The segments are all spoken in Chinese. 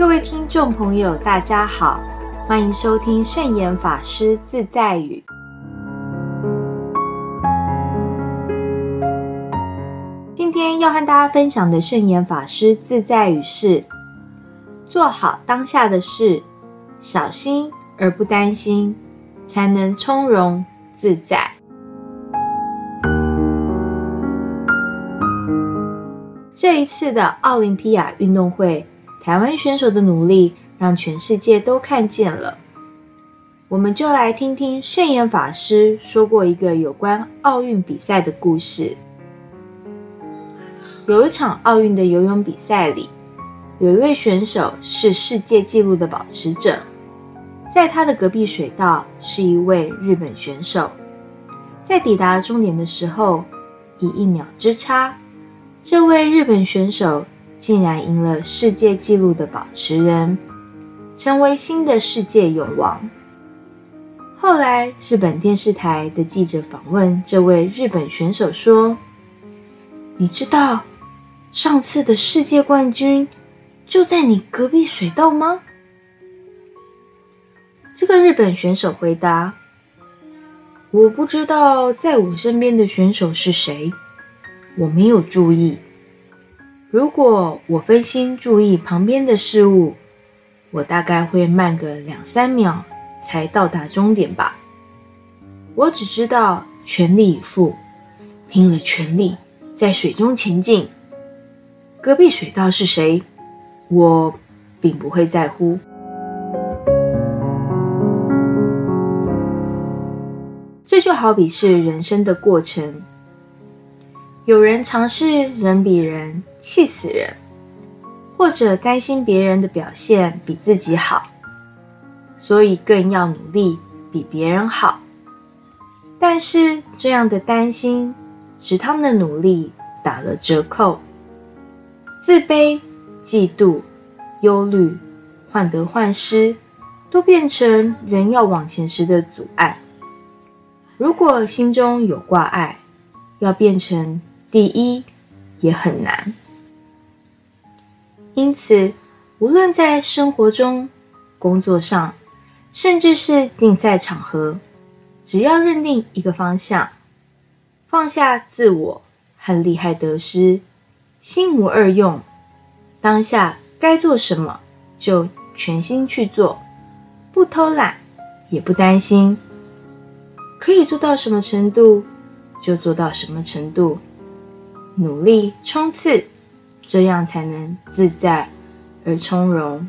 各位听众朋友，大家好，欢迎收听圣严法师自在语。今天要和大家分享的圣严法师自在语是：做好当下的事，小心而不担心，才能从容自在。这一次的奥林匹亚运动会。台湾选手的努力让全世界都看见了，我们就来听听圣严法师说过一个有关奥运比赛的故事。有一场奥运的游泳比赛里，有一位选手是世界纪录的保持者，在他的隔壁水道是一位日本选手，在抵达终点的时候，以一秒之差，这位日本选手。竟然赢了世界纪录的保持人，成为新的世界泳王。后来，日本电视台的记者访问这位日本选手说：“你知道上次的世界冠军就在你隔壁水道吗？”这个日本选手回答：“我不知道在我身边的选手是谁，我没有注意。”如果我分心注意旁边的事物，我大概会慢个两三秒才到达终点吧。我只知道全力以赴，拼了全力在水中前进。隔壁水道是谁，我并不会在乎。这就好比是人生的过程。有人尝试人比人气死人，或者担心别人的表现比自己好，所以更要努力比别人好。但是这样的担心使他们的努力打了折扣，自卑、嫉妒、忧虑、患得患失，都变成人要往前时的阻碍。如果心中有挂碍，要变成。第一也很难，因此，无论在生活中、工作上，甚至是竞赛场合，只要认定一个方向，放下自我和利害得失，心无二用，当下该做什么就全心去做，不偷懒，也不担心，可以做到什么程度就做到什么程度。努力冲刺，这样才能自在而从容。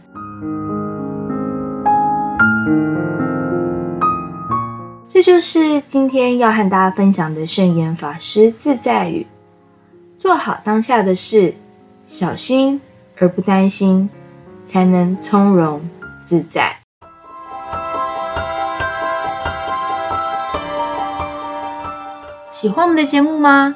这就是今天要和大家分享的圣严法师自在语：做好当下的事，小心而不担心，才能从容自在。喜欢我们的节目吗？